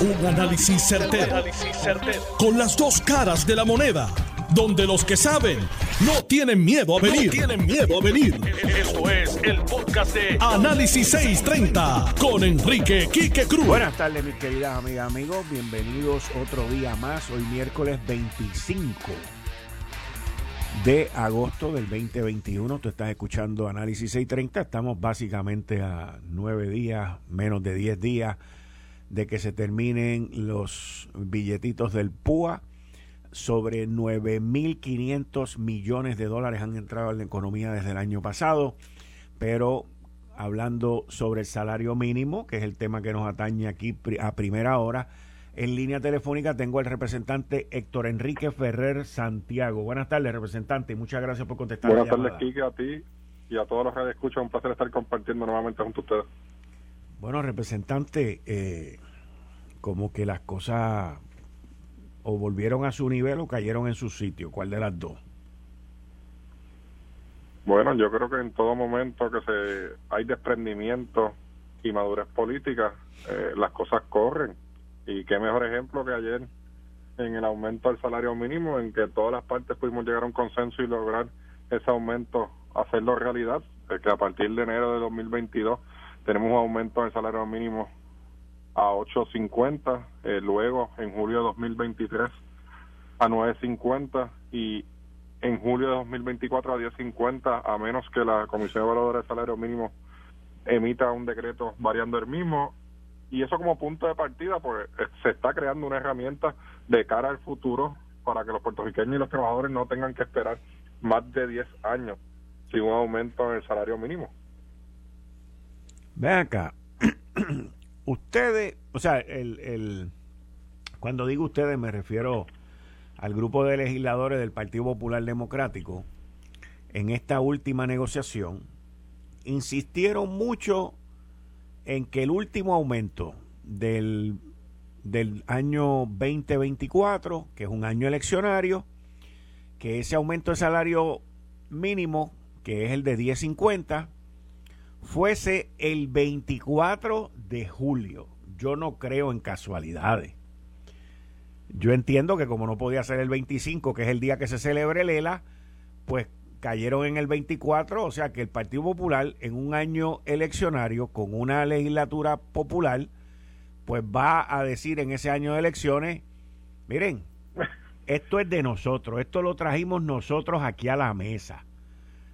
Un análisis certero, Con las dos caras de la moneda. Donde los que saben no tienen miedo a venir. tienen miedo a venir. Esto es el podcast de Análisis 630 con Enrique Quique Cruz. Buenas tardes, mis queridas amigas, amigos. Bienvenidos otro día más. Hoy miércoles 25 de agosto del 2021. Tú estás escuchando Análisis 630. Estamos básicamente a nueve días, menos de diez días de que se terminen los billetitos del PUA. Sobre 9.500 millones de dólares han entrado en la economía desde el año pasado, pero hablando sobre el salario mínimo, que es el tema que nos atañe aquí a primera hora, en línea telefónica tengo al representante Héctor Enrique Ferrer Santiago. Buenas tardes, representante, y muchas gracias por contestar. Buenas tardes, Kike, a ti y a todos los que escuchan. Un placer estar compartiendo nuevamente junto a ustedes. Bueno, representante, eh, como que las cosas o volvieron a su nivel o cayeron en su sitio. ¿Cuál de las dos? Bueno, yo creo que en todo momento que se hay desprendimiento y madurez política, eh, las cosas corren. Y qué mejor ejemplo que ayer en el aumento del salario mínimo, en que todas las partes pudimos llegar a un consenso y lograr ese aumento, hacerlo realidad, que a partir de enero de 2022 tenemos un aumento del salario mínimo a 8.50, eh, luego en julio de 2023 a 9.50 y en julio de 2024 a 10.50 a menos que la Comisión Evaluadora de Salario Mínimo emita un decreto variando el mismo y eso como punto de partida pues eh, se está creando una herramienta de cara al futuro para que los puertorriqueños y los trabajadores no tengan que esperar más de 10 años sin un aumento en el salario mínimo. Ven acá, ustedes, o sea, el, el, cuando digo ustedes me refiero al grupo de legisladores del Partido Popular Democrático, en esta última negociación, insistieron mucho en que el último aumento del, del año 2024, que es un año eleccionario, que ese aumento de salario mínimo, que es el de 1050, fuese el 24 de julio. Yo no creo en casualidades. Yo entiendo que como no podía ser el 25, que es el día que se celebre el ELA, pues cayeron en el 24, o sea que el Partido Popular en un año eleccionario con una legislatura popular, pues va a decir en ese año de elecciones, miren, esto es de nosotros, esto lo trajimos nosotros aquí a la mesa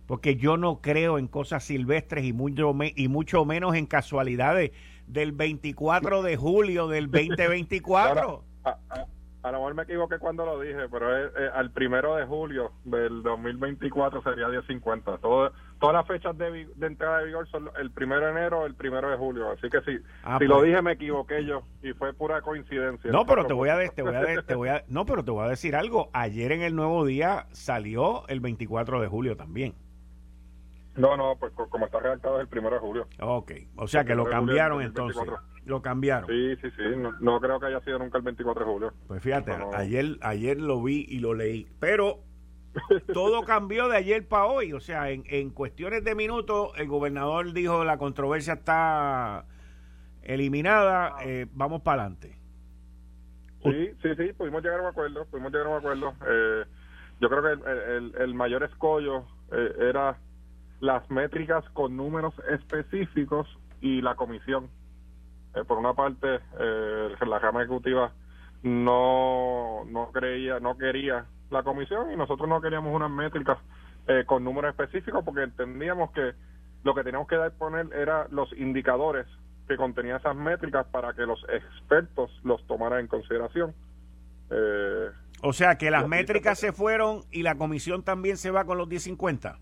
porque yo no creo en cosas silvestres y mucho, y mucho menos en casualidades del 24 de julio del 2024. a, lo mejor me equivoqué cuando lo dije, pero es, al primero de julio del 2024 sería 10.50. Todo, todas las fechas de, entrada de vigor son el primero de enero el primero de julio. Así que si, ah, si lo pues. dije me equivoqué yo y fue pura coincidencia. No, pero te voy, a, te, voy a, te voy a... No, pero te voy a decir algo. Ayer en el Nuevo Día salió el 24 de julio también. No, no, pues como está redactado es el primero de julio. Ok, o sea que lo cambiaron entonces. Lo cambiaron. Sí, sí, sí, no, creo que haya sido nunca el 24 de julio. Pues fíjate, ayer, ayer lo vi y lo leí, pero todo cambió de ayer para hoy, o sea, en, en cuestiones de minutos el gobernador dijo la controversia está eliminada, eh, vamos para adelante. Sí, sí, sí, pudimos llegar a un acuerdo, pudimos llegar a un acuerdo. Eh, yo creo que el, el, mayor escollo eh, era las métricas con números específicos y la comisión. Eh, por una parte, eh, la Cámara Ejecutiva no, no creía, no quería la comisión y nosotros no queríamos unas métricas eh, con números específicos porque entendíamos que lo que teníamos que dar poner era los indicadores que contenían esas métricas para que los expertos los tomaran en consideración. o sea que las métricas se fueron y la comisión también se va con los 1050.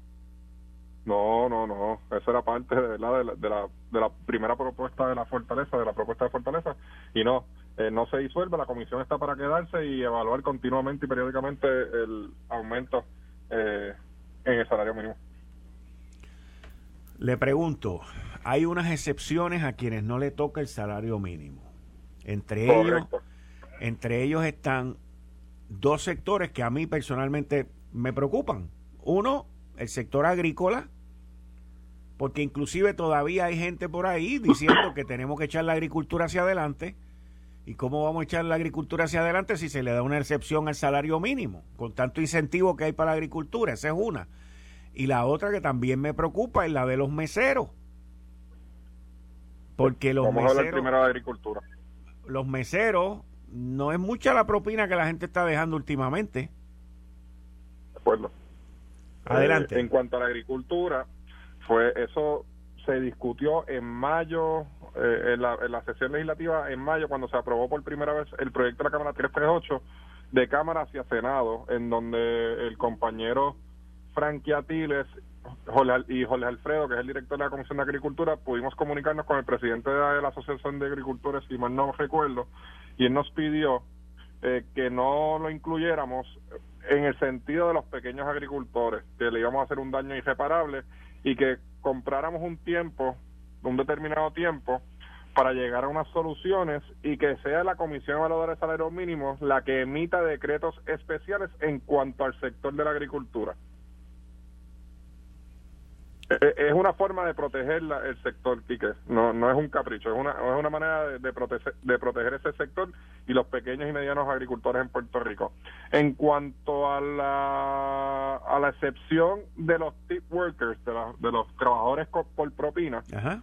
No, no, no. Eso era parte de, la, de, la, de la primera propuesta de la fortaleza, de la propuesta de fortaleza. Y no, eh, no se disuelve. La comisión está para quedarse y evaluar continuamente y periódicamente el aumento eh, en el salario mínimo. Le pregunto, hay unas excepciones a quienes no le toca el salario mínimo. Entre ellos, entre ellos están dos sectores que a mí personalmente me preocupan. Uno, el sector agrícola, porque inclusive todavía hay gente por ahí diciendo que tenemos que echar la agricultura hacia adelante ¿Y cómo vamos a echar la agricultura hacia adelante si se le da una excepción al salario mínimo? Con tanto incentivo que hay para la agricultura, esa es una. Y la otra que también me preocupa es la de los meseros. Porque los Vamos meseros... a hablar primero de agricultura. Los meseros, no es mucha la propina que la gente está dejando últimamente. De acuerdo. Adelante. Eh, en cuanto a la agricultura, fue eso se discutió en mayo, eh, en, la, en, la, sesión legislativa en mayo, cuando se aprobó por primera vez el proyecto de la Cámara 338 de Cámara hacia Senado, en donde el compañero Frankie Atiles y Jorge Alfredo, que es el director de la Comisión de Agricultura, pudimos comunicarnos con el presidente de la Asociación de Agricultores, si mal no recuerdo, y él nos pidió eh, que no lo incluyéramos en el sentido de los pequeños agricultores, que le íbamos a hacer un daño irreparable y que compráramos un tiempo, un determinado tiempo, para llegar a unas soluciones y que sea la Comisión Evaluadora de Salarios Mínimos la que emita decretos especiales en cuanto al sector de la agricultura. Es una forma de proteger la, el sector, Quique. No, no es un capricho, es una, es una manera de, de, proteger, de proteger ese sector y los pequeños y medianos agricultores en Puerto Rico. En cuanto a la, a la excepción de los tip workers, de, la, de los trabajadores por propina, Ajá.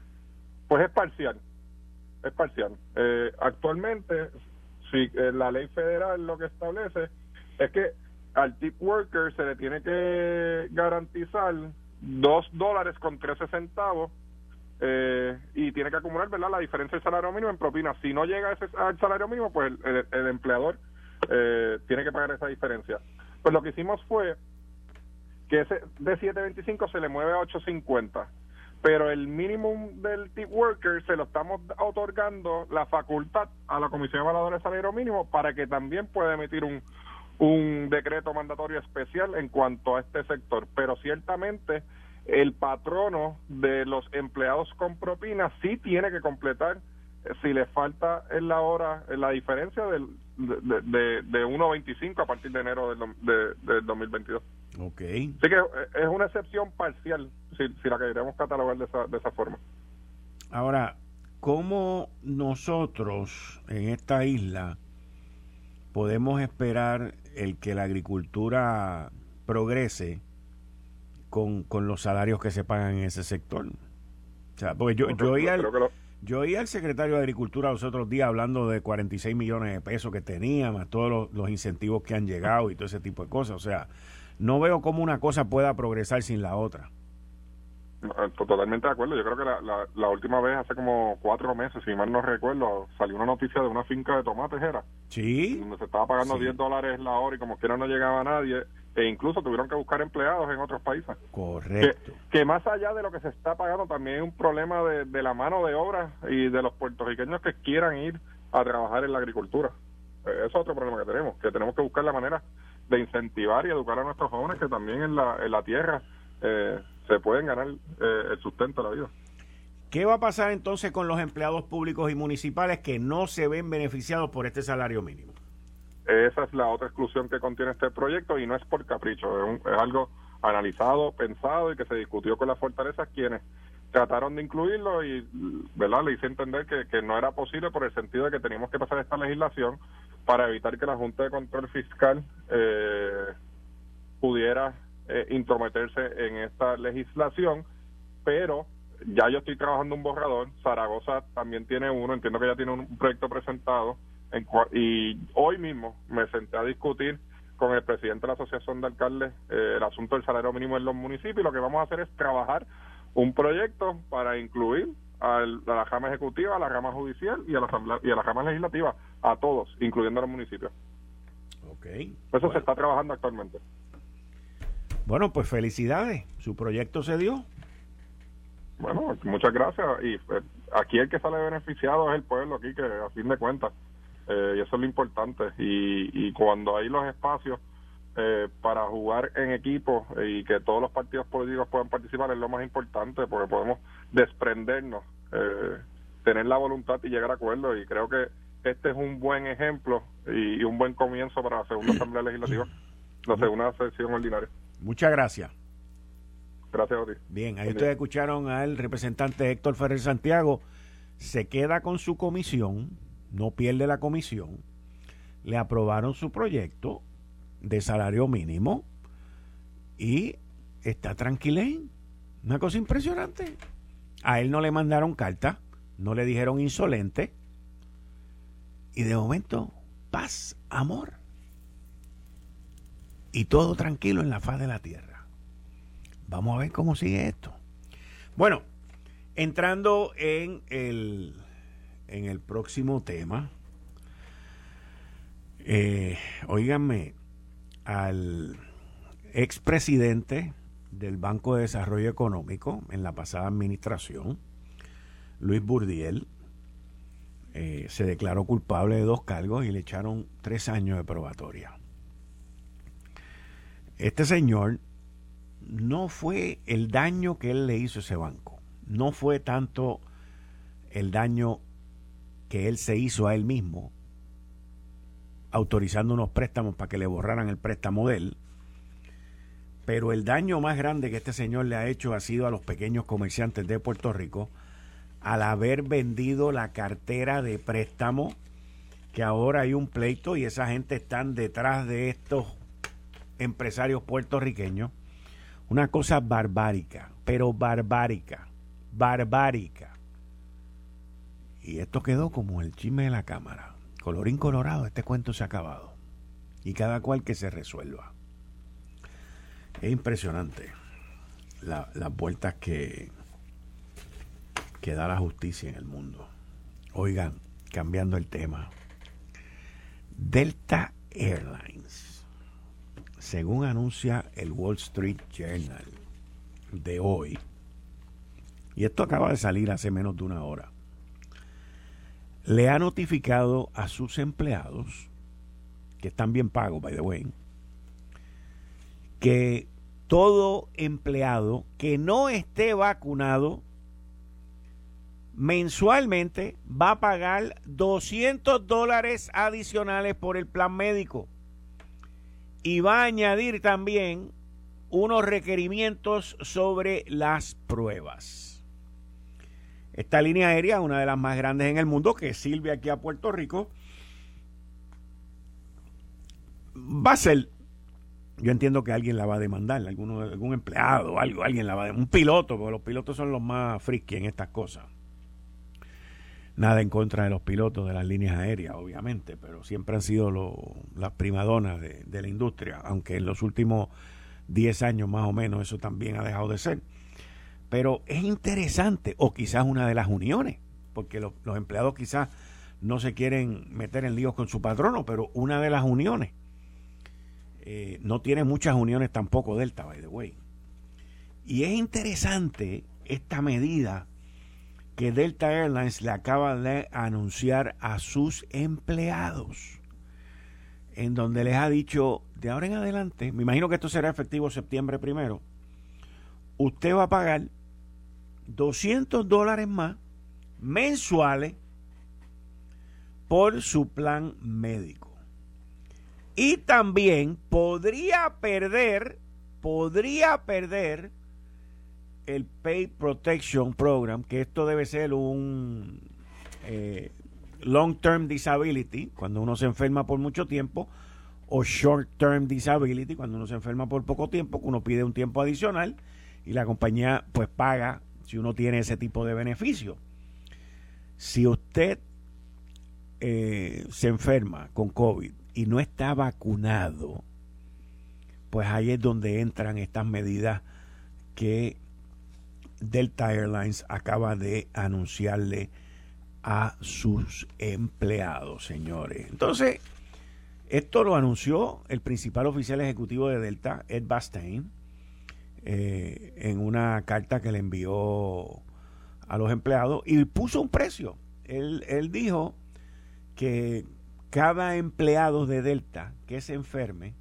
pues es parcial. Es parcial. Eh, actualmente, si eh, la ley federal lo que establece es que al tip worker se le tiene que garantizar dos dólares con 13 centavos eh, y tiene que acumular verdad la diferencia del salario mínimo en propina. Si no llega ese, al salario mínimo pues el, el, empleador eh, tiene que pagar esa diferencia. Pues lo que hicimos fue que ese de 7.25 se le mueve a 8.50 pero el mínimo del tip worker se lo estamos otorgando la facultad a la Comisión Evaluadora de Salario Mínimo para que también pueda emitir un un decreto mandatorio especial en cuanto a este sector, pero ciertamente el patrono de los empleados con propina sí tiene que completar si le falta en la hora en la diferencia del, de, de, de 1.25 a partir de enero del, de, del 2022. Ok. Así que es una excepción parcial, si, si la queremos catalogar de esa, de esa forma. Ahora, ¿cómo nosotros en esta isla podemos esperar el que la agricultura progrese con, con los salarios que se pagan en ese sector. O sea, porque yo, yo, oí al, yo oí al secretario de Agricultura los otros días hablando de 46 millones de pesos que tenía, más todos los, los incentivos que han llegado y todo ese tipo de cosas. O sea, no veo cómo una cosa pueda progresar sin la otra. Totalmente de acuerdo. Yo creo que la, la, la, última vez, hace como cuatro meses, si mal no recuerdo, salió una noticia de una finca de tomates, ¿era? Sí. Donde se estaba pagando sí. 10 dólares la hora y como quiera no llegaba nadie. E incluso tuvieron que buscar empleados en otros países. Correcto. Que, que más allá de lo que se está pagando, también hay un problema de, de la mano de obra y de los puertorriqueños que quieran ir a trabajar en la agricultura. Eso es otro problema que tenemos, que tenemos que buscar la manera de incentivar y educar a nuestros jóvenes que también en la, en la tierra eh, se pueden ganar eh, el sustento de la vida. ¿Qué va a pasar entonces con los empleados públicos y municipales que no se ven beneficiados por este salario mínimo? Esa es la otra exclusión que contiene este proyecto y no es por capricho, es, un, es algo analizado, pensado y que se discutió con las fortalezas quienes trataron de incluirlo y verdad le hice entender que, que no era posible por el sentido de que teníamos que pasar esta legislación para evitar que la Junta de Control Fiscal eh, pudiera eh, intrometerse en esta legislación, pero ya yo estoy trabajando un borrador, Zaragoza también tiene uno, entiendo que ya tiene un proyecto presentado, en y hoy mismo me senté a discutir con el presidente de la Asociación de Alcaldes eh, el asunto del salario mínimo en los municipios y lo que vamos a hacer es trabajar un proyecto para incluir al, a la rama ejecutiva, a la rama judicial y a la asamblea y a la rama legislativa, a todos, incluyendo a los municipios. Okay. Eso bueno. se está trabajando actualmente. Bueno, pues felicidades. Su proyecto se dio. Bueno, muchas gracias. Y eh, aquí el que sale beneficiado es el pueblo, aquí que a fin de cuentas. Eh, y eso es lo importante. Y, y cuando hay los espacios eh, para jugar en equipo y que todos los partidos políticos puedan participar es lo más importante porque podemos desprendernos, eh, tener la voluntad y llegar a acuerdos. Y creo que este es un buen ejemplo y, y un buen comienzo para la segunda Asamblea Legislativa, la segunda sesión ordinaria. Muchas gracias. Gracias a ti. Bien, ahí ustedes escucharon al representante Héctor Ferrer Santiago. Se queda con su comisión no pierde la comisión, le aprobaron su proyecto de salario mínimo y está tranquilén. Una cosa impresionante. A él no le mandaron carta, no le dijeron insolente. Y de momento, paz, amor. Y todo tranquilo en la faz de la tierra. Vamos a ver cómo sigue esto. Bueno, entrando en el, en el próximo tema. Eh, oíganme, al expresidente del Banco de Desarrollo Económico en la pasada administración, Luis Burdiel, eh, se declaró culpable de dos cargos y le echaron tres años de probatoria. Este señor no fue el daño que él le hizo a ese banco, no fue tanto el daño que él se hizo a él mismo, autorizando unos préstamos para que le borraran el préstamo de él, pero el daño más grande que este señor le ha hecho ha sido a los pequeños comerciantes de Puerto Rico al haber vendido la cartera de préstamo, que ahora hay un pleito y esa gente están detrás de estos empresarios puertorriqueños. Una cosa barbárica, pero barbárica, barbárica. Y esto quedó como el chisme de la cámara. Colorín colorado, este cuento se ha acabado. Y cada cual que se resuelva. Es impresionante las vueltas que, que da la justicia en el mundo. Oigan, cambiando el tema. Delta Airlines, según anuncia el Wall Street Journal de hoy, y esto acaba de salir hace menos de una hora, le ha notificado a sus empleados, que están bien pagos, by the way, que todo empleado que no esté vacunado mensualmente va a pagar 200 dólares adicionales por el plan médico y va a añadir también unos requerimientos sobre las pruebas. Esta línea aérea, una de las más grandes en el mundo, que sirve aquí a Puerto Rico, va a ser yo entiendo que alguien la va a demandar, alguno, algún empleado, algo, alguien la va a demandar, un piloto, porque los pilotos son los más friki en estas cosas. Nada en contra de los pilotos de las líneas aéreas, obviamente, pero siempre han sido las primadonas de, de la industria, aunque en los últimos 10 años más o menos eso también ha dejado de ser. Pero es interesante, o quizás una de las uniones, porque los, los empleados quizás no se quieren meter en líos con su patrono, pero una de las uniones eh, no tiene muchas uniones tampoco Delta, by the way. Y es interesante esta medida que Delta Airlines le acaba de anunciar a sus empleados, en donde les ha dicho, de ahora en adelante, me imagino que esto será efectivo septiembre primero, usted va a pagar 200 dólares más mensuales por su plan médico. Y también podría perder, podría perder el Pay Protection Program, que esto debe ser un eh, Long Term Disability, cuando uno se enferma por mucho tiempo, o Short Term Disability, cuando uno se enferma por poco tiempo, que uno pide un tiempo adicional y la compañía pues paga si uno tiene ese tipo de beneficio. Si usted eh, se enferma con COVID y no está vacunado, pues ahí es donde entran estas medidas que Delta Airlines acaba de anunciarle a sus empleados, señores. Entonces, esto lo anunció el principal oficial ejecutivo de Delta, Ed Bastain, eh, en una carta que le envió a los empleados y puso un precio. Él, él dijo que cada empleado de Delta que se enferme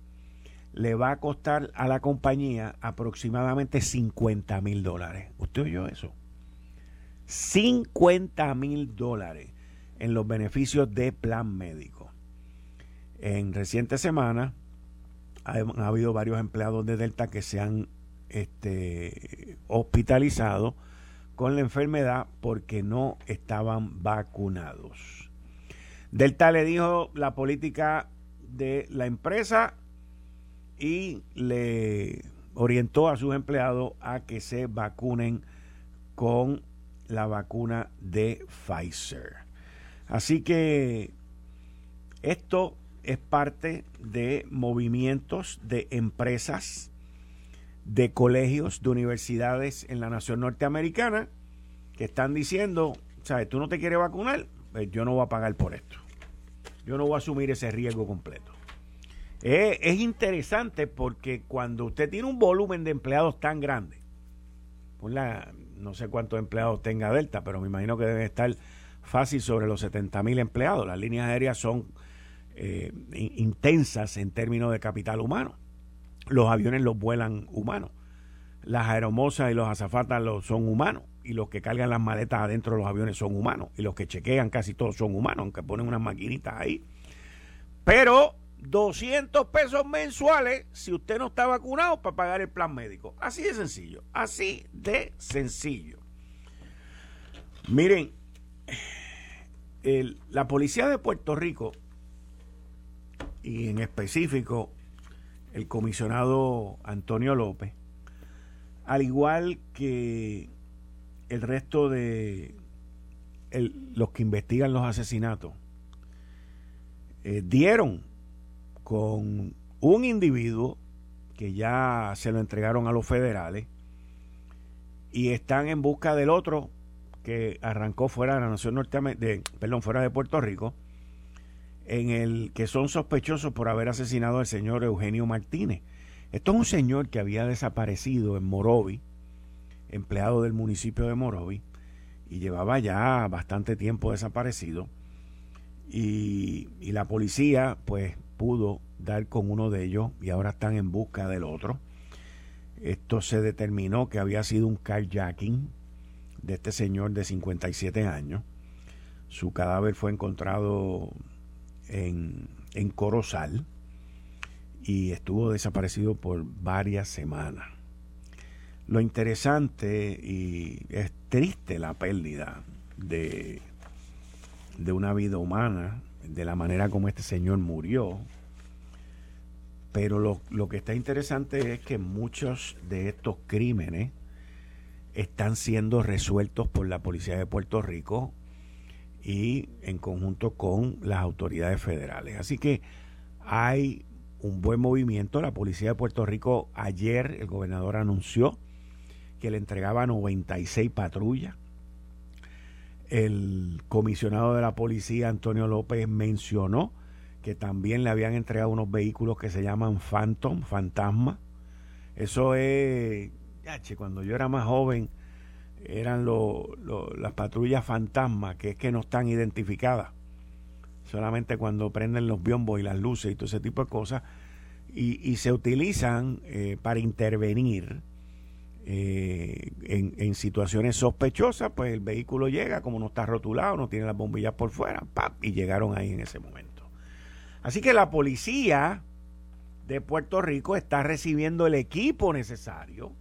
le va a costar a la compañía aproximadamente 50 mil dólares. ¿Usted oyó eso? 50 mil dólares en los beneficios de plan médico. En recientes semanas ha, ha, habido varios empleados de Delta que se han este, hospitalizado con la enfermedad porque no estaban vacunados. Delta le dijo la política de la empresa y le orientó a sus empleados a que se vacunen con la vacuna de Pfizer. Así que esto es parte de movimientos de empresas, de colegios, de universidades en la nación norteamericana que están diciendo, ¿sabes? Tú no te quieres vacunar, pues yo no voy a pagar por esto. Yo no voy a asumir ese riesgo completo. Es interesante porque cuando usted tiene un volumen de empleados tan grande, pues la, no sé cuántos empleados tenga Delta, pero me imagino que deben estar fácil sobre los 70 mil empleados. Las líneas aéreas son eh, intensas en términos de capital humano. Los aviones los vuelan humanos. Las aeromosas y los azafatas los son humanos. Y los que cargan las maletas adentro de los aviones son humanos. Y los que chequean casi todos son humanos, aunque ponen unas maquinitas ahí. Pero 200 pesos mensuales si usted no está vacunado para pagar el plan médico. Así de sencillo. Así de sencillo. Miren, la policía de Puerto Rico y en específico el comisionado Antonio López, al igual que el resto de los que investigan los asesinatos, eh, dieron con un individuo que ya se lo entregaron a los federales y están en busca del otro que arrancó fuera de la nación norteamericana, perdón, fuera de Puerto Rico, en el que son sospechosos por haber asesinado al señor Eugenio Martínez. Esto es un señor que había desaparecido en Morovi, empleado del municipio de Morovi, y llevaba ya bastante tiempo desaparecido. Y, y, la policía, pues, pudo dar con uno de ellos y ahora están en busca del otro. Esto se determinó que había sido un carjacking de este señor de 57 años. Su cadáver fue encontrado en, en Corozal y estuvo desaparecido por varias semanas. Lo interesante y es triste la pérdida de, de una vida humana, de la manera como este señor murió. Pero lo, lo que está interesante es que muchos de estos crímenes están siendo resueltos por la Policía de Puerto Rico y en conjunto con las autoridades federales. Así que hay un buen movimiento. La Policía de Puerto Rico ayer, el gobernador anunció que le entregaba 96 patrullas. El comisionado de la policía, Antonio López, mencionó que también le habían entregado unos vehículos que se llaman Phantom, Fantasma. Eso es, ya, cuando yo era más joven, eran las patrullas fantasmas, que es que no están identificadas. Solamente cuando prenden los biombos y las luces y todo ese tipo de cosas. Y, se utilizan eh, para intervenir eh, en, situaciones sospechosas. Pues el vehículo llega, como no está rotulado, no tiene las bombillas por fuera, y llegaron ahí en ese momento. Así que la policía de Puerto Rico está recibiendo el equipo necesario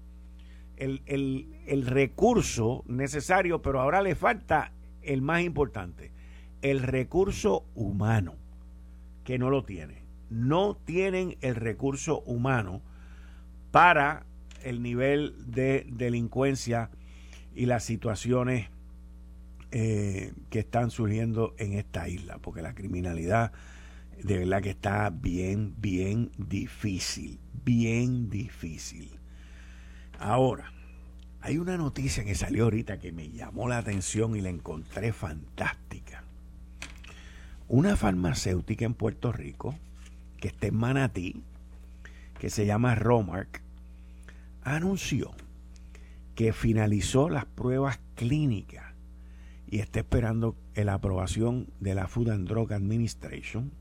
el, recurso necesario, pero ahora le falta el más importante, el recurso humano, que no lo tiene. No tienen el recurso humano para el nivel de delincuencia y las situaciones eh, que están surgiendo en esta isla, porque la criminalidad de verdad que está bien, bien difícil, bien difícil. Ahora, hay una noticia que salió ahorita que me llamó la atención y la encontré fantástica. Una farmacéutica en Puerto Rico, que está en Manatí, que se llama Romark, anunció que finalizó las pruebas clínicas y está esperando la aprobación de la Food and Drug Administration.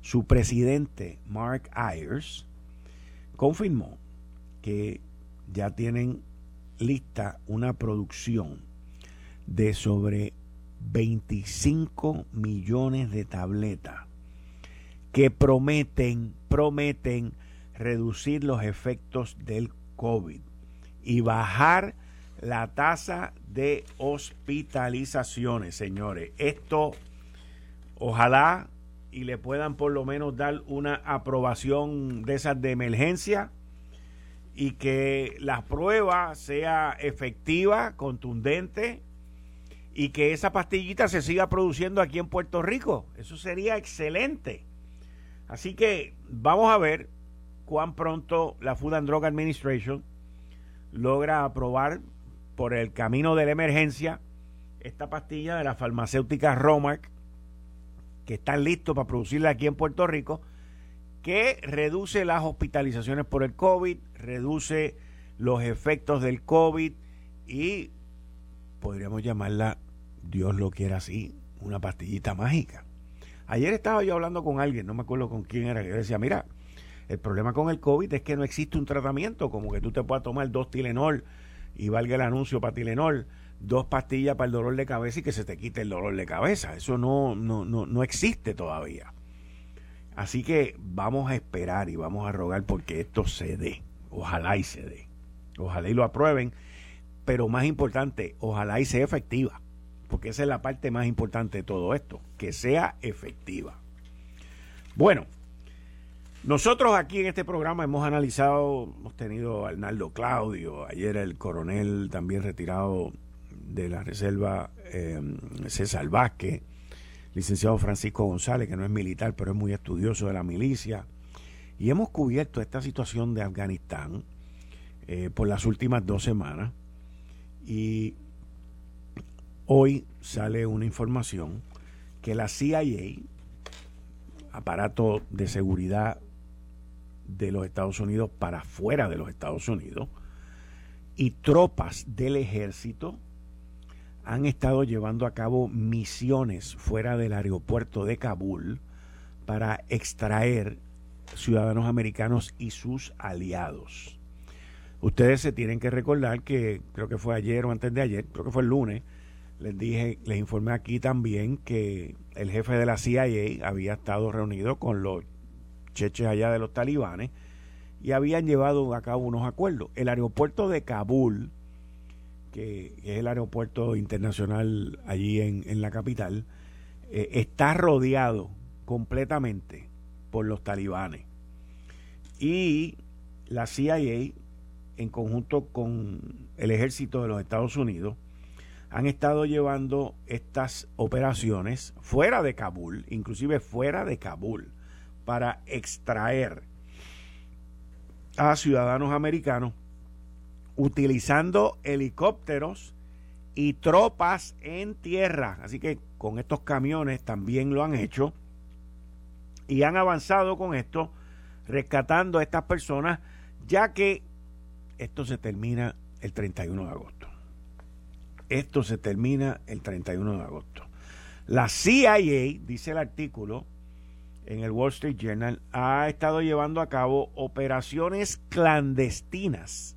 Su presidente, Mark Ayers, confirmó que ya tienen lista una producción de sobre 25 millones de tabletas que prometen, prometen reducir los efectos del COVID y bajar la tasa de hospitalizaciones, señores. Esto, ojalá y le puedan por lo menos dar una aprobación de esas de emergencia y que la prueba sea efectiva, contundente y que esa pastillita se siga produciendo aquí en Puerto Rico. Eso sería excelente. Así que vamos a ver cuán pronto la Food and Drug Administration logra aprobar por el camino de la emergencia esta pastilla de la farmacéutica Romark que están listos para producirla aquí en Puerto Rico, que reduce las hospitalizaciones por el COVID, reduce los efectos del COVID y podríamos llamarla, Dios lo quiera así, una pastillita mágica. Ayer estaba yo hablando con alguien, no me acuerdo con quién era, que decía, mira, el problema con el COVID es que no existe un tratamiento, como que tú te puedas tomar dos Tilenol y valga el anuncio para Tilenol, dos pastillas para el dolor de cabeza y que se te quite el dolor de cabeza. Eso no, no, no, no existe todavía. Así que vamos a esperar y vamos a rogar porque esto se dé. Ojalá y se dé. Ojalá y lo aprueben. Pero más importante, ojalá y sea efectiva. Porque esa es la parte más importante de todo esto. Que sea efectiva. Bueno, nosotros aquí en este programa hemos analizado, hemos tenido a Arnaldo Claudio, ayer el coronel también retirado de la Reserva eh, César Vázquez, licenciado Francisco González, que no es militar, pero es muy estudioso de la milicia. Y hemos cubierto esta situación de Afganistán eh, por las últimas dos semanas. Y hoy sale una información que la CIA, aparato de seguridad de los Estados Unidos para fuera de los Estados Unidos, y tropas del ejército han estado llevando a cabo misiones fuera del aeropuerto de Kabul para extraer ciudadanos americanos y sus aliados. Ustedes se tienen que recordar que creo que fue ayer o antes de ayer, creo que fue el lunes, les dije, les informé aquí también que el jefe de la CIA había estado reunido con los cheches allá de los talibanes y habían llevado a cabo unos acuerdos. El aeropuerto de Kabul que es el aeropuerto internacional allí en, la capital, eh, está rodeado completamente por los talibanes. Y la CIA, en conjunto con el ejército de los Estados Unidos, han estado llevando estas operaciones fuera de Kabul, inclusive fuera de Kabul, para extraer a ciudadanos americanos utilizando helicópteros y tropas en tierra. Así que con estos camiones también lo han hecho y han avanzado con esto, rescatando a estas personas, ya que esto se termina el 31 de agosto. Esto se termina el 31 de agosto. La CIA, dice el artículo en el Wall Street Journal, ha estado llevando a cabo operaciones clandestinas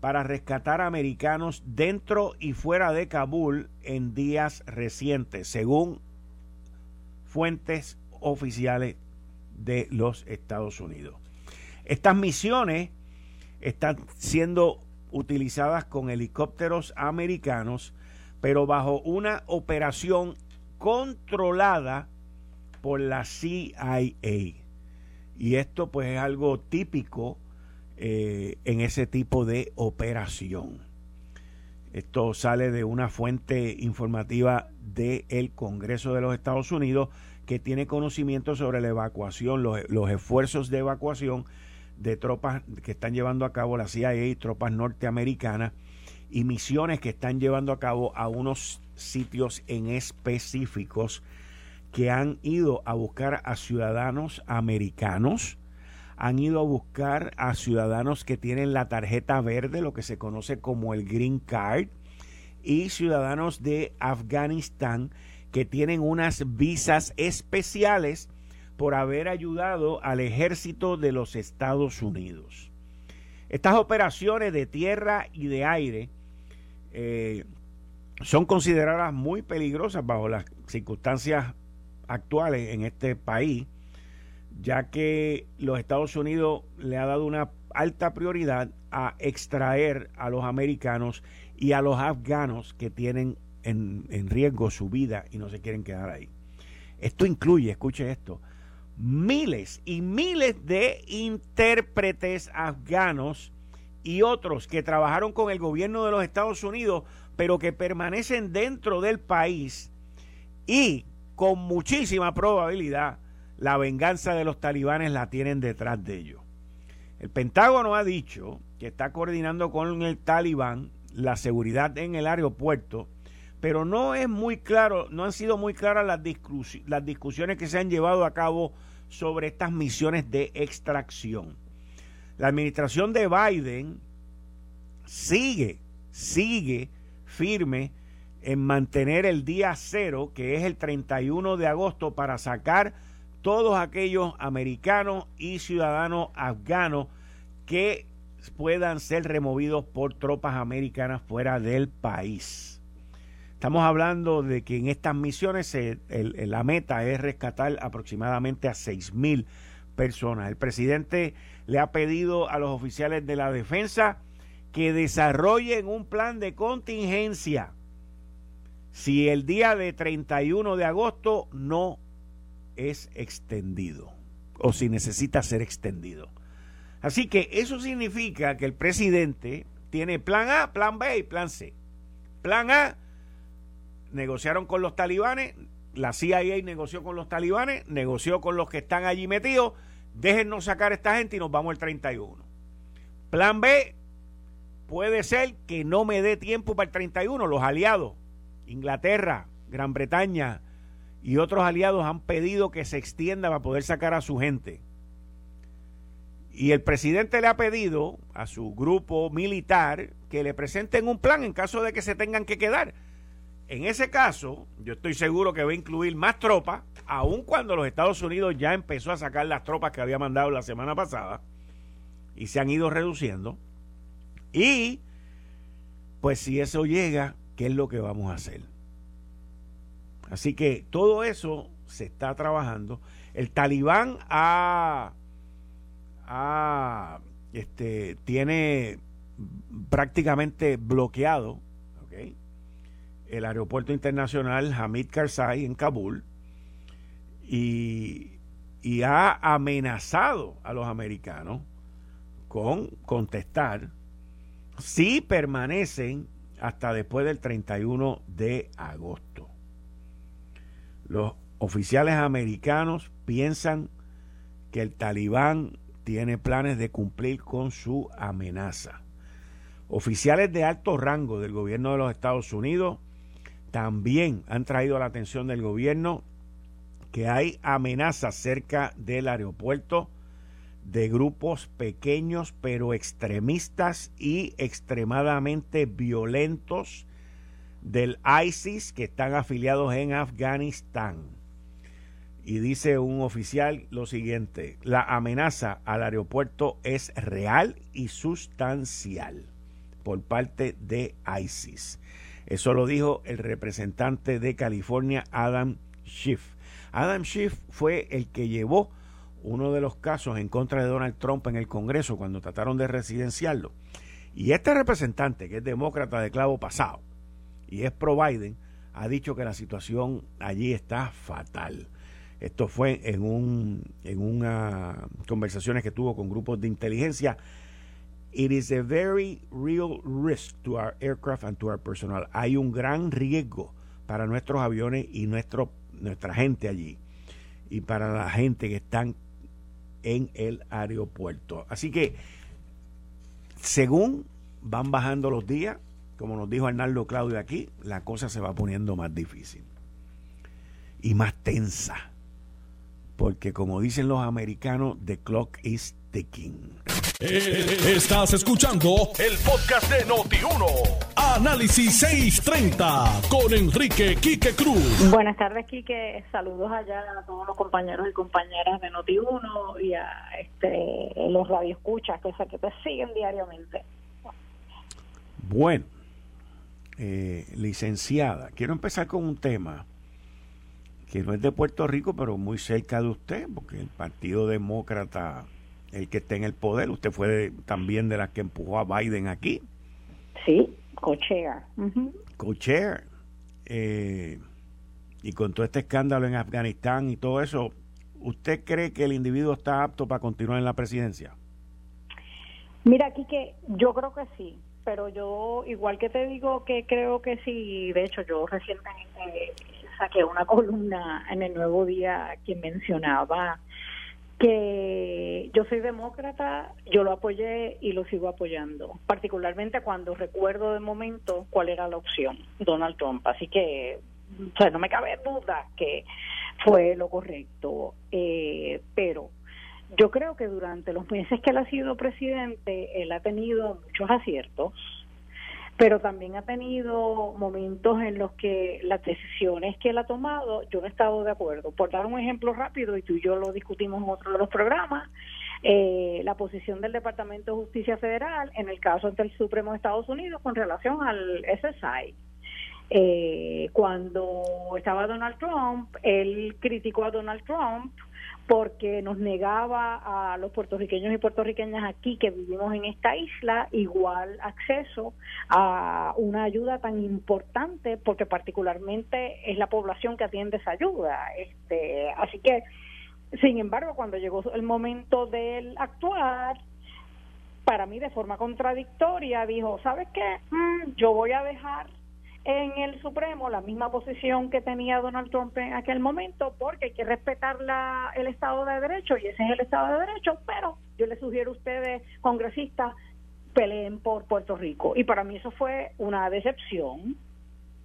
para rescatar americanos dentro y fuera de Kabul en días recientes, según fuentes oficiales de los Estados Unidos. Estas misiones están siendo utilizadas con helicópteros americanos, pero bajo una operación controlada por la CIA. Y esto pues es algo típico eh, en ese tipo de operación. Esto sale de una fuente informativa del Congreso de los Estados Unidos que tiene conocimiento sobre la evacuación, los, los, esfuerzos de evacuación de tropas que están llevando a cabo la CIA y tropas norteamericanas y misiones que están llevando a cabo a unos sitios en específicos que han ido a buscar a ciudadanos americanos han ido a buscar a ciudadanos que tienen la tarjeta verde, lo que se conoce como el Green Card, y ciudadanos de Afganistán que tienen unas visas especiales por haber ayudado al ejército de los Estados Unidos. Estas operaciones de tierra y de aire eh, son consideradas muy peligrosas bajo las circunstancias actuales en este país ya que los Estados Unidos le ha dado una alta prioridad a extraer a los americanos y a los afganos que tienen en, riesgo su vida y no se quieren quedar ahí. Esto incluye, escuche esto, miles y miles de intérpretes afganos y otros que trabajaron con el gobierno de los Estados Unidos, pero que permanecen dentro del país y con muchísima probabilidad la venganza de los talibanes la tienen detrás de ellos. El Pentágono ha dicho que está coordinando con el talibán la seguridad en el aeropuerto, pero no es muy claro, no han sido muy claras las, las discusiones que se han llevado a cabo sobre estas misiones de extracción. La administración de Biden sigue, sigue firme en mantener el día cero, que es el 31 de agosto, para sacar todos aquellos americanos y ciudadanos afganos que puedan ser removidos por tropas americanas fuera del país. Estamos hablando de que en estas misiones la meta es rescatar aproximadamente a 6.000 personas. El presidente le ha pedido a los oficiales de la defensa que desarrollen un plan de contingencia si el día de 31 de agosto no es extendido o si necesita ser extendido. Así que eso significa que el presidente tiene plan A, plan B y plan C. Plan A, negociaron con los talibanes, la CIA negoció con los talibanes, negoció con los que están allí metidos, déjennos sacar a esta gente y nos vamos el 31. Plan B, puede ser que no me dé tiempo para el 31, los aliados, Inglaterra, Gran Bretaña y otros aliados han pedido que se extienda para poder sacar a su gente. Y el presidente le ha pedido a su grupo militar que le presenten un plan en caso de que se tengan que quedar. En ese caso, yo estoy seguro que va a incluir más tropas, aun cuando los Estados Unidos ya empezó a sacar las tropas que había mandado la semana pasada y se han ido reduciendo. Y, pues si eso llega, ¿qué es lo que vamos a hacer? Así que todo eso se está trabajando. El talibán ha, este, tiene prácticamente bloqueado el aeropuerto internacional Hamid Karzai en Kabul y ha amenazado a los americanos con contestar si permanecen hasta después del 31 de agosto. Los oficiales americanos piensan que el talibán tiene planes de cumplir con su amenaza. Oficiales de alto rango del gobierno de los Estados Unidos también han traído la atención del gobierno que hay amenazas cerca del aeropuerto de grupos pequeños pero extremistas y extremadamente violentos del ISIS que están afiliados en Afganistán. Y dice un oficial lo siguiente, la amenaza al aeropuerto es real y sustancial por parte de ISIS. Eso lo dijo el representante de California, Adam Schiff. Adam Schiff fue el que llevó uno de los casos en contra de Donald Trump en el Congreso cuando trataron de residenciarlo. Y este representante, que es demócrata de clavo pasado y es pro Biden, ha dicho que la situación allí está fatal. Esto fue en un en una conversaciones que tuvo con grupos de inteligencia. It is a very real risk to our aircraft and to our personnel. Hay un gran riesgo para nuestros aviones y nuestro, nuestra gente allí y para la gente que están en el aeropuerto. Así que, según van bajando los días, como nos dijo Arnaldo Claudio aquí, la cosa se va poniendo más difícil y más tensa. Porque como dicen los americanos, the clock is ticking. Eh, estás escuchando el podcast de Noti1. Análisis 630 con Enrique Quique Cruz. Buenas tardes, Quique. Saludos allá a todos los compañeros y compañeras de Noti1 y a este, los radioescuchas que, que te siguen diariamente. Bueno, eh, licenciada, quiero empezar con un tema que no es de Puerto Rico, pero muy cerca de usted, porque el Partido Demócrata el que esté en el poder. Usted fue también de las que empujó a Biden aquí. Sí, co-chair. Co-chair. Eh, y con todo este escándalo en Afganistán y todo eso, ¿usted cree que el individuo está apto para continuar en la presidencia? Mira, aquí que yo creo que sí, pero yo igual que te digo que creo que sí, de hecho yo recientemente saqué una columna en el Nuevo Día que mencionaba que yo soy demócrata, yo lo apoyé y lo sigo apoyando, particularmente cuando recuerdo de momento cuál era la opción, Donald Trump. Así que, no me cabe duda que fue lo correcto, eh, pero yo creo que durante los meses que él ha sido presidente, él ha tenido muchos aciertos, pero también ha tenido momentos en los que las decisiones que él ha tomado, yo no he estado de acuerdo. Por dar un ejemplo rápido, y tú y yo lo discutimos en otro de los programas, eh, la posición del Departamento de Justicia Federal en el caso ante el Supremo de Estados Unidos con relación al SSI. Eh, cuando estaba Donald Trump, él criticó a Donald Trump porque nos negaba a los puertorriqueños y puertorriqueñas aquí que vivimos en esta isla igual acceso a una ayuda tan importante porque particularmente es la población que atiende esa ayuda. Este así que sin embargo cuando llegó el momento del actuar para mí de forma contradictoria dijo sabes qué mm, yo voy a dejar en el Supremo la misma posición que tenía Donald Trump en aquel momento, porque hay que respetar la, el Estado de Derecho y ese es el Estado de Derecho, pero yo les sugiero a ustedes, congresistas, peleen por Puerto Rico. Y para mí eso fue una decepción.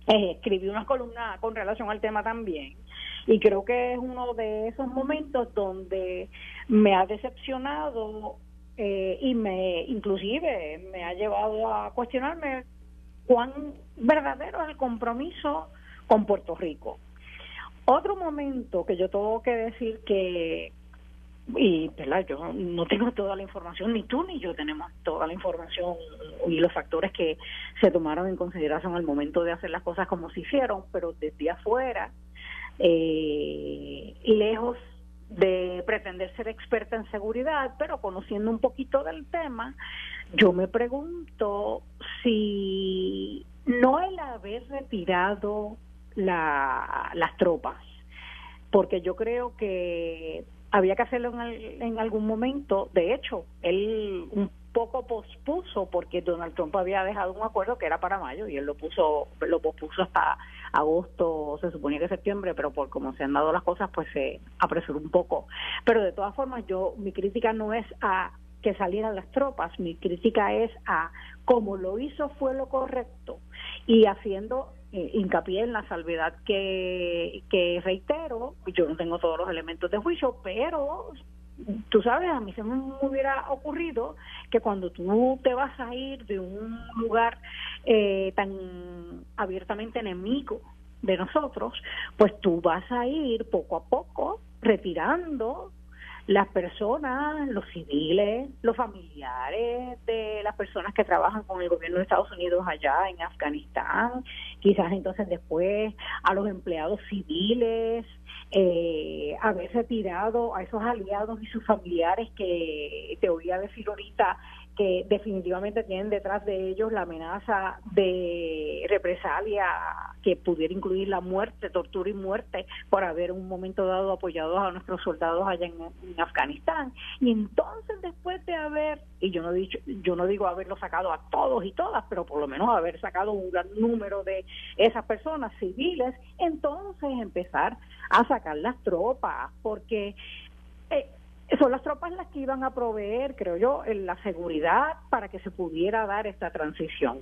Eh, escribí una columna con relación al tema también y creo que es uno de esos momentos donde me ha decepcionado eh, y me inclusive me ha llevado a cuestionarme cuán verdadero es el compromiso con Puerto Rico. Otro momento que yo tengo que decir que, y ¿verdad? yo no tengo toda la información, ni tú ni yo tenemos toda la información y los factores que se tomaron en consideración al momento de hacer las cosas como se hicieron, pero desde afuera, eh, lejos de pretender ser experta en seguridad, pero conociendo un poquito del tema, yo me pregunto si no el haber retirado la, las tropas, porque yo creo que había que hacerlo en, en algún momento. De hecho, él un poco pospuso porque Donald Trump había dejado un acuerdo que era para mayo y él lo puso lo pospuso hasta agosto, se suponía que septiembre, pero por cómo se han dado las cosas, pues se apresuró un poco. Pero de todas formas, yo mi crítica no es a que salieran las tropas, mi crítica es a cómo lo hizo fue lo correcto y haciendo eh, hincapié en la salvedad que, que reitero, yo no tengo todos los elementos de juicio, pero tú sabes, a mí se me hubiera ocurrido que cuando tú te vas a ir de un lugar eh, tan abiertamente enemigo de nosotros, pues tú vas a ir poco a poco retirando las personas, los civiles, los familiares de las personas que trabajan con el gobierno de Estados Unidos allá en Afganistán, quizás entonces después a los empleados civiles, eh, haber retirado a esos aliados y sus familiares que te oía decir ahorita que definitivamente tienen detrás de ellos la amenaza de represalia que pudiera incluir la muerte, tortura y muerte por haber un momento dado apoyado a nuestros soldados allá en, Afganistán. Y entonces después de haber, y yo no, dicho, yo no digo haberlo sacado a todos y todas, pero por lo menos haber sacado un gran número de esas personas civiles, entonces empezar a sacar las tropas, porque... Eh, son las tropas las que iban a proveer, creo yo, la seguridad para que se pudiera dar esta transición.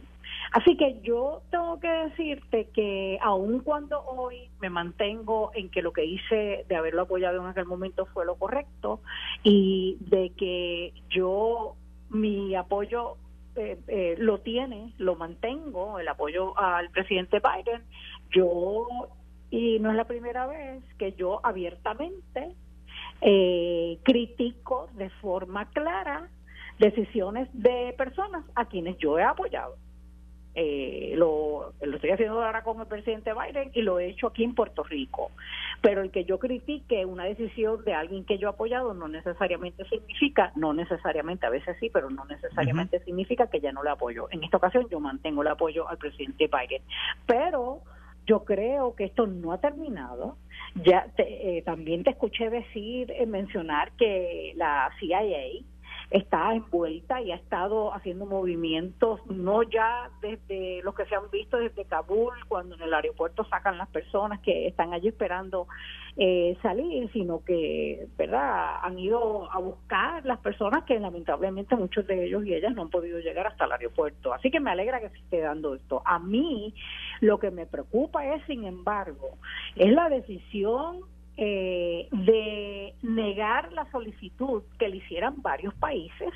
Así que yo tengo que decirte que aun cuando hoy me mantengo en que lo que hice de haberlo apoyado en aquel momento fue lo correcto y de que yo mi apoyo eh, eh, lo tiene, lo mantengo, el apoyo al presidente Biden, yo, y no es la primera vez que yo abiertamente eh, critico de forma clara decisiones de personas a quienes yo he apoyado. Eh, lo, lo estoy haciendo ahora con el presidente Biden y lo he hecho aquí en Puerto Rico. Pero el que yo critique una decisión de alguien que yo he apoyado no necesariamente significa, no necesariamente, a veces sí, pero no necesariamente significa que ya no le apoyo. En esta ocasión yo mantengo el apoyo al presidente Biden. Pero yo creo que esto no ha terminado. Ya eh, también te escuché decir, eh, mencionar que la CIA está envuelta y ha estado haciendo movimientos, no ya desde los que se han visto desde Kabul, cuando en el aeropuerto sacan las personas que están allí esperando eh, salir, sino que, ¿verdad?, han ido a buscar las personas que lamentablemente muchos de ellos y ellas no han podido llegar hasta el aeropuerto. Así que me alegra que se esté dando esto. A mí lo que me preocupa es, sin embargo, es la decisión eh, de negar la solicitud que le hicieran varios países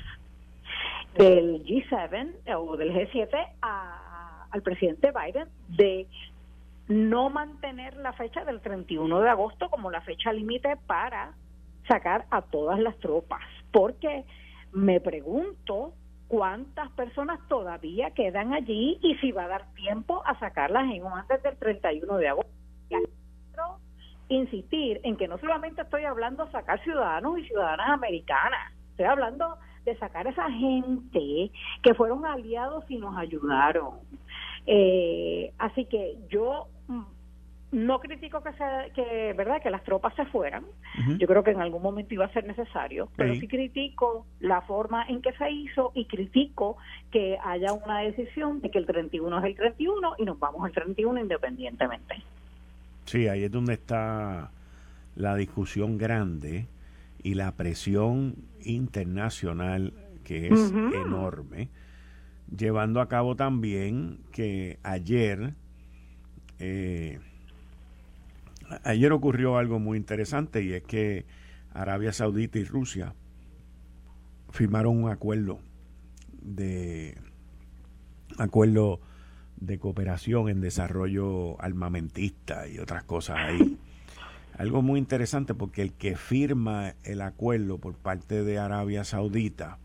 del G7 o del G7 al presidente Biden de no mantener la fecha del 31 de agosto como la fecha límite para sacar a todas las tropas, porque me pregunto cuántas personas todavía quedan allí y si va a dar tiempo a sacarlas en antes del 31 de agosto. Quiero insistir en que no solamente estoy hablando de sacar ciudadanos y ciudadanas americanas, estoy hablando de sacar a esa gente que fueron aliados y nos ayudaron. Eh, así que yo no critico que, sea, que verdad que las tropas se fueran. Yo creo que en algún momento iba a ser necesario pero sí. critico la forma en que se hizo y critico que haya una decisión de que el 31 es el 31 y nos vamos al 31 independientemente. Sí ahí es donde está la discusión grande y la presión internacional que es enorme llevando a cabo también que ayer eh, ayer ocurrió algo muy interesante y es que Arabia Saudita y Rusia firmaron un acuerdo de acuerdo de cooperación en desarrollo armamentista y otras cosas ahí. Algo muy interesante porque el que firma el acuerdo por parte de Arabia Saudita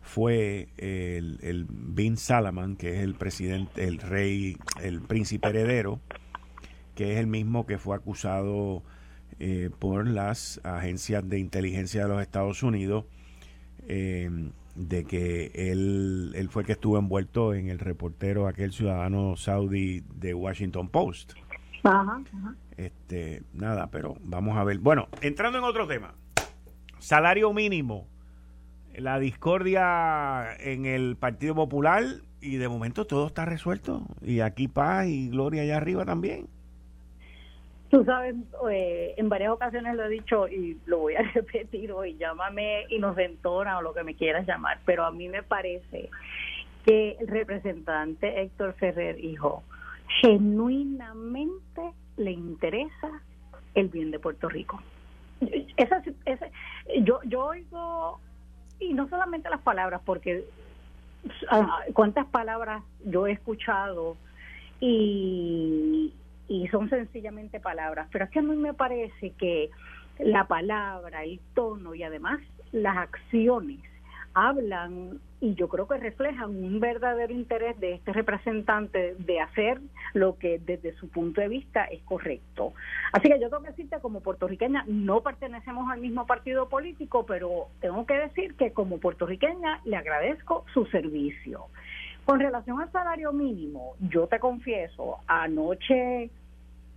fue el, el Bin Salman, que es el presidente, el rey, el príncipe heredero, que es el mismo que fue acusado eh, por las agencias de inteligencia de los Estados Unidos eh, de que él, él fue el que estuvo envuelto en el reportero aquel ciudadano saudí de Washington Post. Ajá, Este, nada, pero vamos a ver. Bueno, entrando en otro tema. Salario mínimo. La discordia en el Partido Popular y de momento todo está resuelto. Y aquí paz y gloria allá arriba también. Tú sabes, eh, en varias ocasiones lo he dicho y lo voy a repetir hoy, llámame inocentona o lo que me quieras llamar, pero a mí me parece que el representante Héctor Ferrer, hijo, genuinamente le interesa el bien de Puerto Rico. Esa, esa, yo, yo oigo, y no solamente las palabras, porque ah, cuántas palabras yo he escuchado y, y son sencillamente palabras, pero es que a mí me parece que la palabra, el tono y además las acciones hablan y yo creo que reflejan un verdadero interés de este representante de hacer lo que desde su punto de vista es correcto. Así que yo tengo que decirte como puertorriqueña, no pertenecemos al mismo partido político, pero tengo que decir que como puertorriqueña le agradezco su servicio. Con relación al salario mínimo, yo te confieso, anoche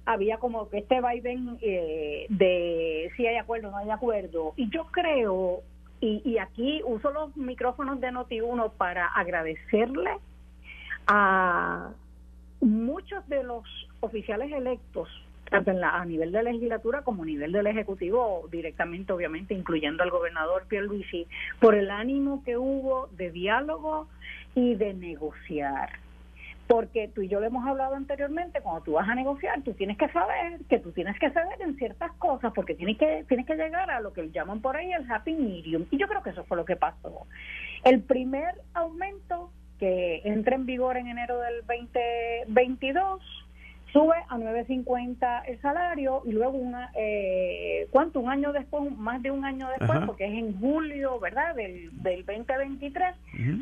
había como que este vaivén eh, de si hay acuerdo o no hay acuerdo. Y yo creo, y, y aquí uso los micrófonos de Noti1 para agradecerle a muchos de los oficiales electos, tanto en la, a nivel de legislatura como a nivel del Ejecutivo, directamente obviamente, incluyendo al gobernador Pierluisi, por el ánimo que hubo de diálogo y de negociar porque tú y yo lo hemos hablado anteriormente, cuando tú vas a negociar, tú tienes que saber que tú tienes que ceder en ciertas cosas, porque tienes que, tienes que llegar a lo que llaman por ahí el happy medium. Y yo creo que eso fue lo que pasó. El primer aumento que entra en vigor en enero del 2022 sube a 9.50 el salario y luego una eh, cuánto un año después más de un año después porque es en julio verdad del, del 2023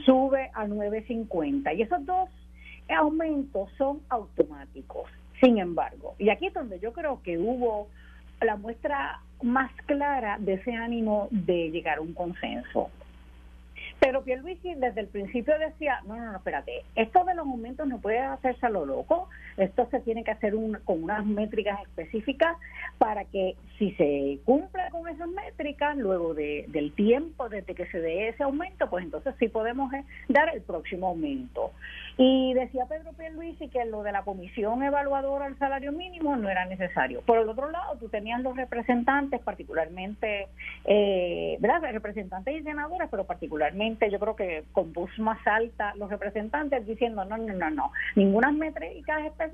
sube a 9.50 y esos dos aumentos son automáticos. Sin embargo, y aquí es donde yo creo que hubo la muestra más clara de ese ánimo de llegar a un consenso. Pero Pierluisi desde el principio decía, no, no, no, espérate, esto de los aumentos no puede hacerse a lo loco, esto se tiene que hacer con unas métricas específicas para que si se cumple con esas métricas, luego de, del tiempo desde que se dé ese aumento, pues entonces sí podemos eh, dar el próximo aumento. Y decía Pedro Pierluisi que lo de la comisión evaluadora al salario mínimo no era necesario. Por el otro lado, tú tenías los representantes, particularmente, eh, ¿verdad? Representantes y senadores, pero particularmente yo creo que con voz más alta los representantes diciendo no, no, no, no, ninguna métricas específicas,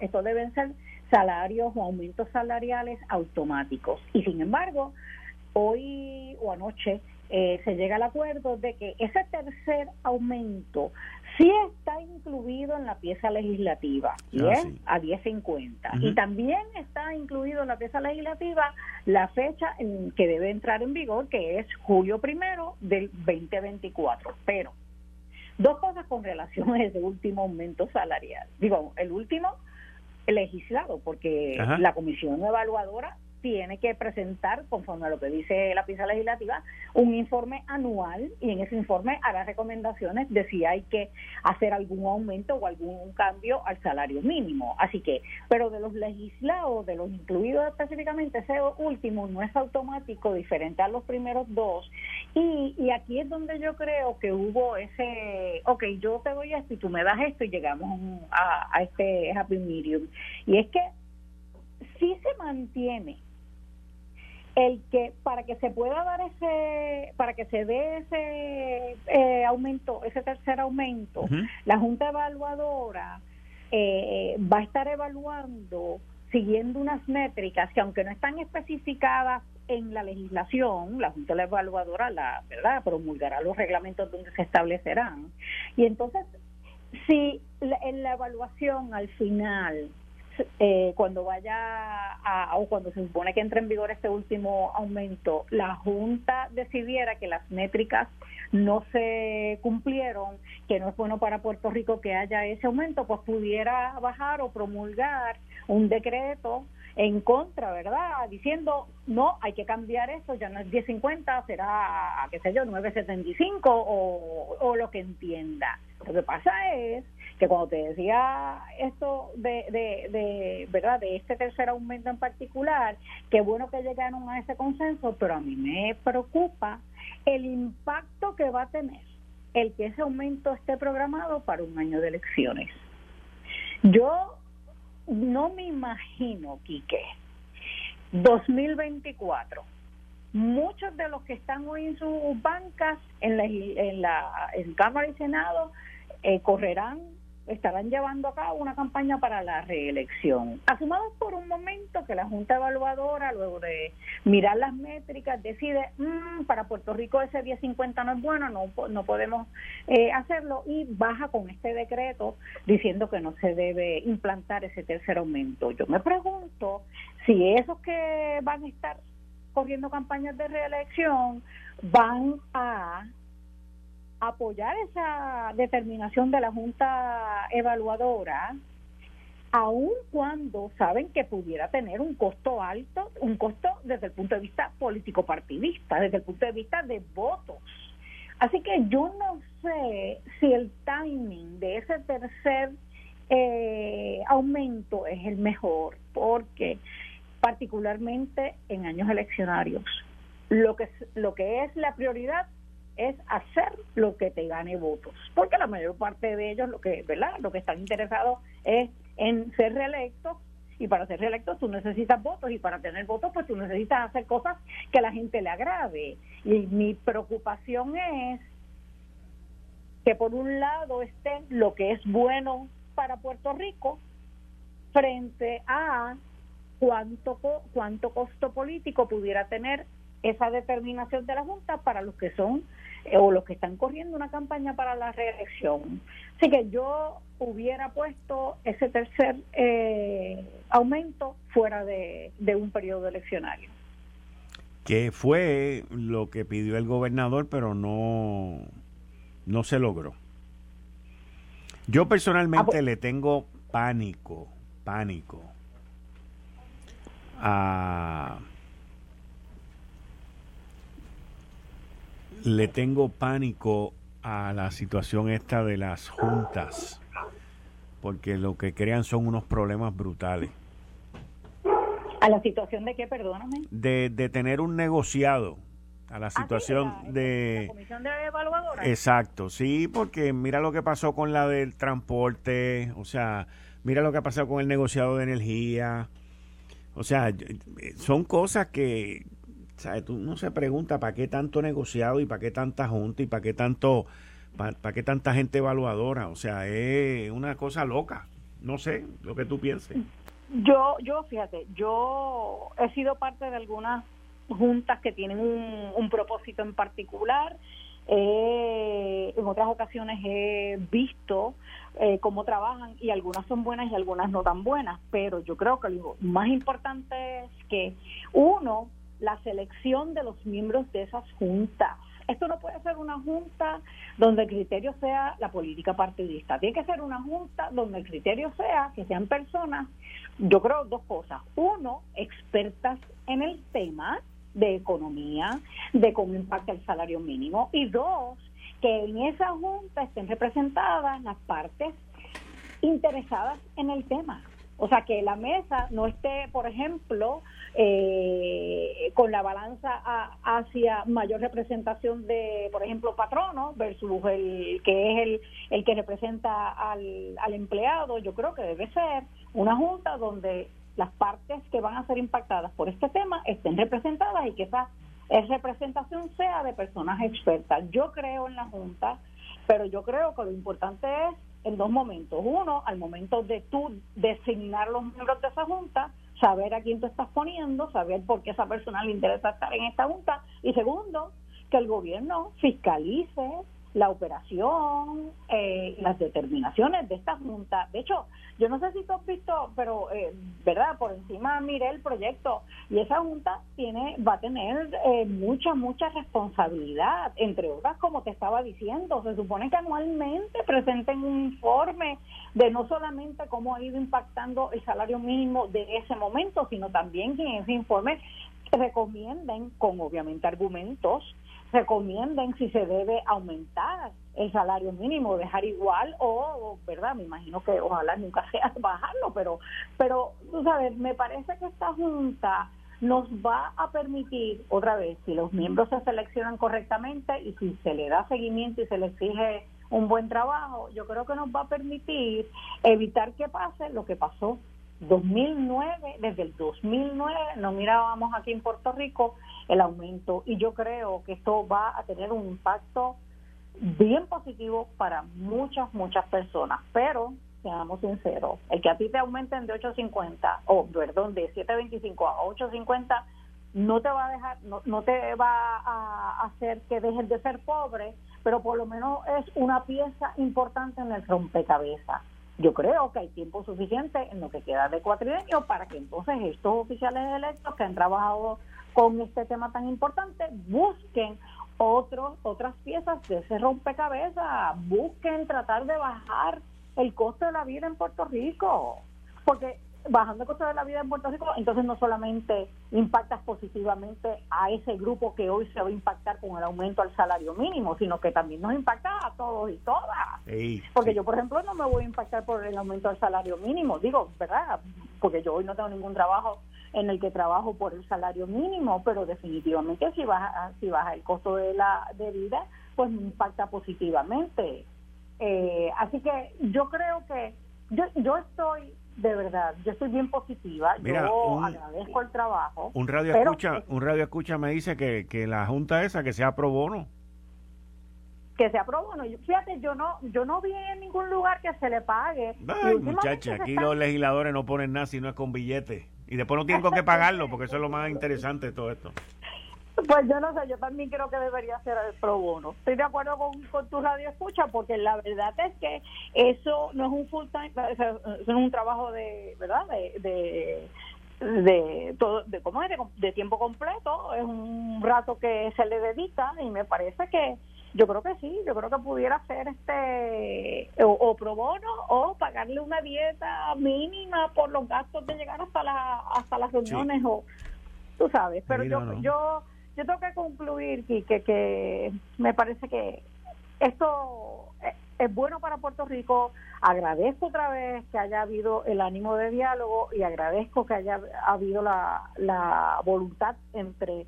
esto deben ser salarios o aumentos salariales automáticos. Y sin embargo, hoy o anoche eh, se llega al acuerdo de que ese tercer aumento sí está incluido en la pieza legislativa y ah, es a 10.50 y también está incluido en la pieza legislativa la fecha en que debe entrar en vigor que es julio primero del 2024 pero dos cosas con relación a ese último aumento salarial. Digo el último legislado porque la comisión evaluadora tiene que presentar, conforme a lo que dice la pieza legislativa, un informe anual y en ese informe hará recomendaciones de si hay que hacer algún aumento o algún cambio al salario mínimo. Así que, pero de los legislados, de los incluidos específicamente, ese último no es automático, diferente a los primeros dos. Y, y aquí es donde yo creo que hubo ese, ok, yo te doy esto y tú me das esto y llegamos a, a este happy medium. Y es que si se mantiene el que para que se pueda dar ese para que se dé ese eh, aumento ese tercer aumento la junta evaluadora eh, va a estar evaluando siguiendo unas métricas que aunque no están especificadas en la legislación la junta evaluadora la verdad promulgará los reglamentos donde se establecerán. Y entonces si en la evaluación al final eh, cuando vaya a, o cuando se supone que entre en vigor este último aumento, la Junta decidiera que las métricas no se cumplieron, que no es bueno para Puerto Rico que haya ese aumento, pues pudiera bajar o promulgar un decreto en contra, ¿verdad? Diciendo, no, hay que cambiar eso, ya no es 10.50, será, qué sé yo, 9.75 o, o lo que entienda. Lo que pasa es que cuando te decía esto de, de, verdad de este tercer aumento en particular, qué bueno que llegaron a ese consenso, pero a mí me preocupa el impacto que va a tener el que ese aumento esté programado para un año de elecciones. Yo no me imagino, Quique, 2024 muchos de los que están hoy en sus bancas en la, en la en Cámara y Senado eh, correrán estarán llevando a cabo una campaña para la reelección. Asumamos por un momento que la Junta Evaluadora, luego de mirar las métricas, decide, mm, para Puerto Rico ese 1050 no es bueno, no, no podemos eh, hacerlo y baja con este decreto diciendo que no se debe implantar ese tercer aumento. Yo me pregunto si esos que van a estar corriendo campañas de reelección van a apoyar esa determinación de la Junta Evaluadora, aun cuando saben que pudiera tener un costo alto, un costo desde el punto de vista político partidista, desde el punto de vista de votos. Así que yo no sé si el timing de ese tercer eh, aumento es el mejor, porque particularmente en años eleccionarios, lo que, lo que es la prioridad es hacer lo que te gane votos, porque la mayor parte de ellos lo que, ¿verdad? Lo que están interesados es en ser reelectos y para ser reelectos tú necesitas votos y para tener votos pues tú necesitas hacer cosas que a la gente le agrade. Y mi preocupación es que por un lado esté lo que es bueno para Puerto Rico frente a cuánto cuánto costo político pudiera tener esa determinación de la Junta para los que son o los que están corriendo una campaña para la reelección. Así que yo hubiera puesto ese tercer eh, aumento fuera de, un periodo eleccionario. Que fue lo que pidió el gobernador, pero no, no se logró. Yo personalmente ah, le tengo pánico, pánico a le tengo pánico a la situación esta de las juntas, porque lo que crean son unos problemas brutales. ¿A la situación de qué, perdóname? De, de tener un negociado, a la ah, situación de... La comisión de evaluadora. Exacto, sí, porque mira lo que pasó con la del transporte, o sea, mira lo que ha pasado con el negociado de energía, o sea, son cosas que, ¿sabes? Tú no se pregunta para qué tanto negociado y para qué tanta junta y para qué tanto, para, qué tanta gente evaluadora. O sea, es una cosa loca. No sé lo que tú pienses. Yo, yo, fíjate, yo he sido parte de algunas juntas que tienen un, propósito en particular. en otras ocasiones he visto eh, cómo trabajan y algunas son buenas y algunas no tan buenas, pero yo creo que lo más importante es que uno la selección de los miembros de esas juntas. Esto no puede ser una junta donde el criterio sea la política partidista. Tiene que ser una junta donde el criterio sea que sean personas, yo creo dos cosas. Uno, expertas en el tema de economía, de cómo impacta el salario mínimo. Y dos, que en esa junta estén representadas las partes interesadas en el tema. O sea, que la mesa no esté, por ejemplo, eh, con la balanza hacia mayor representación de, por ejemplo, patronos versus el que es el, el que representa al, al empleado. Yo creo que debe ser una junta donde las partes que van a ser impactadas por este tema estén representadas y que esa representación sea de personas expertas. Yo creo en la Junta, pero yo creo que lo importante es en dos momentos. Uno, al momento de tú designar los miembros de esa Junta, saber a quién tú estás poniendo, saber por qué esa persona le interesa estar en esta junta. Y segundo, que el gobierno fiscalice la operación, eh, las determinaciones de esta junta. De hecho, yo no sé si tú has visto, pero, eh, ¿verdad? Por encima miré el proyecto y esa junta tiene va a tener eh, mucha, mucha responsabilidad, entre otras, como te estaba diciendo. Se supone que anualmente presenten un informe de no solamente cómo ha ido impactando el salario mínimo de ese momento, sino también que en ese informe recomienden, con obviamente argumentos, recomienden si se debe aumentar el salario mínimo, dejar igual o, ¿verdad? Me imagino que ojalá nunca sea bajarlo, pero, pero, sabes, me parece que esta Junta nos va a permitir, otra vez, si los miembros se seleccionan correctamente y si se le da seguimiento y se le exige un buen trabajo, yo creo que nos va a permitir evitar que pase lo que pasó 2009, desde el 2009 no mirábamos aquí en Puerto Rico el aumento y yo creo que esto va a tener un impacto bien positivo para muchas, muchas personas, pero seamos sinceros, el que a ti te aumenten de 8.50 o perdón, de 7.25 a 8.50 no te va a dejar, no, no te va a hacer que dejes de ser pobre, pero por lo menos es una pieza importante en el rompecabezas yo creo que hay tiempo suficiente en lo que queda de cuatrienio para que entonces estos oficiales electos que han trabajado con este tema tan importante busquen otros otras piezas de ese rompecabezas, busquen tratar de bajar el costo de la vida en Puerto Rico, porque bajando el costo de la vida en Puerto Rico, entonces no solamente impactas positivamente a ese grupo que hoy se va a impactar con el aumento al salario mínimo, sino que también nos impacta a todos y todas. porque yo, por ejemplo, no me voy a impactar por el aumento al salario mínimo, digo, ¿verdad? Porque yo hoy no tengo ningún trabajo en el que trabajo por el salario mínimo, pero definitivamente si baja, si baja el costo de la de vida, pues me impacta positivamente. Eh, así que yo creo que yo, yo estoy de verdad, yo estoy bien positiva, yo agradezco el trabajo. Un radio escucha, un radio escucha me dice que, que la junta esa que sea pro bono. Que sea pro bono. Fíjate, yo no yo no vi en ningún lugar que se le pague. Ay, muchacha, aquí los legisladores no ponen nada si no es con billetes. Y después no tienen con qué pagarlo, porque eso es lo más interesante de todo esto. Pues yo no sé, yo también creo que debería ser el pro bono. Estoy de acuerdo con, con tu radio escucha porque la verdad es que eso no es un full time, eso es un trabajo de, ¿verdad? De, de, todo, de, ¿cómo es? De, tiempo completo, es un rato que se le dedica y me parece que yo creo que sí, yo creo que pudiera ser este o, pro bono o pagarle una dieta mínima por los gastos de llegar hasta la, hasta las reuniones o tú sabes, pero yo yo yo tengo que concluir que, que me parece que esto es bueno para Puerto Rico. Agradezco otra vez que haya habido el ánimo de diálogo y agradezco que haya habido la, la voluntad entre,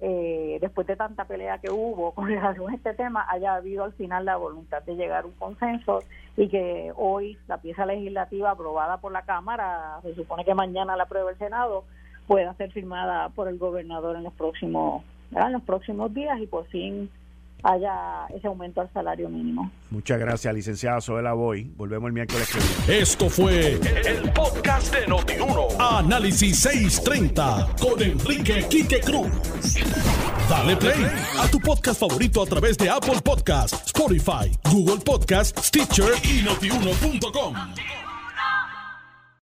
eh, después de tanta pelea que hubo con relación a este tema, haya habido al final la voluntad de llegar a un consenso y que hoy la pieza legislativa aprobada por la Cámara, se supone que mañana la aprueba el Senado, pueda ser firmada por el gobernador en los próximos, en los próximos días y por fin haya ese aumento al salario mínimo. Muchas gracias, licenciada Soela Boy. Volvemos el miércoles Esto fue el, podcast de Notiuno. Análisis 630 con Enrique Quique Cruz. Dale play a tu podcast favorito a través de Apple Podcasts, Spotify, Google Podcasts, Stitcher y notiuno.com.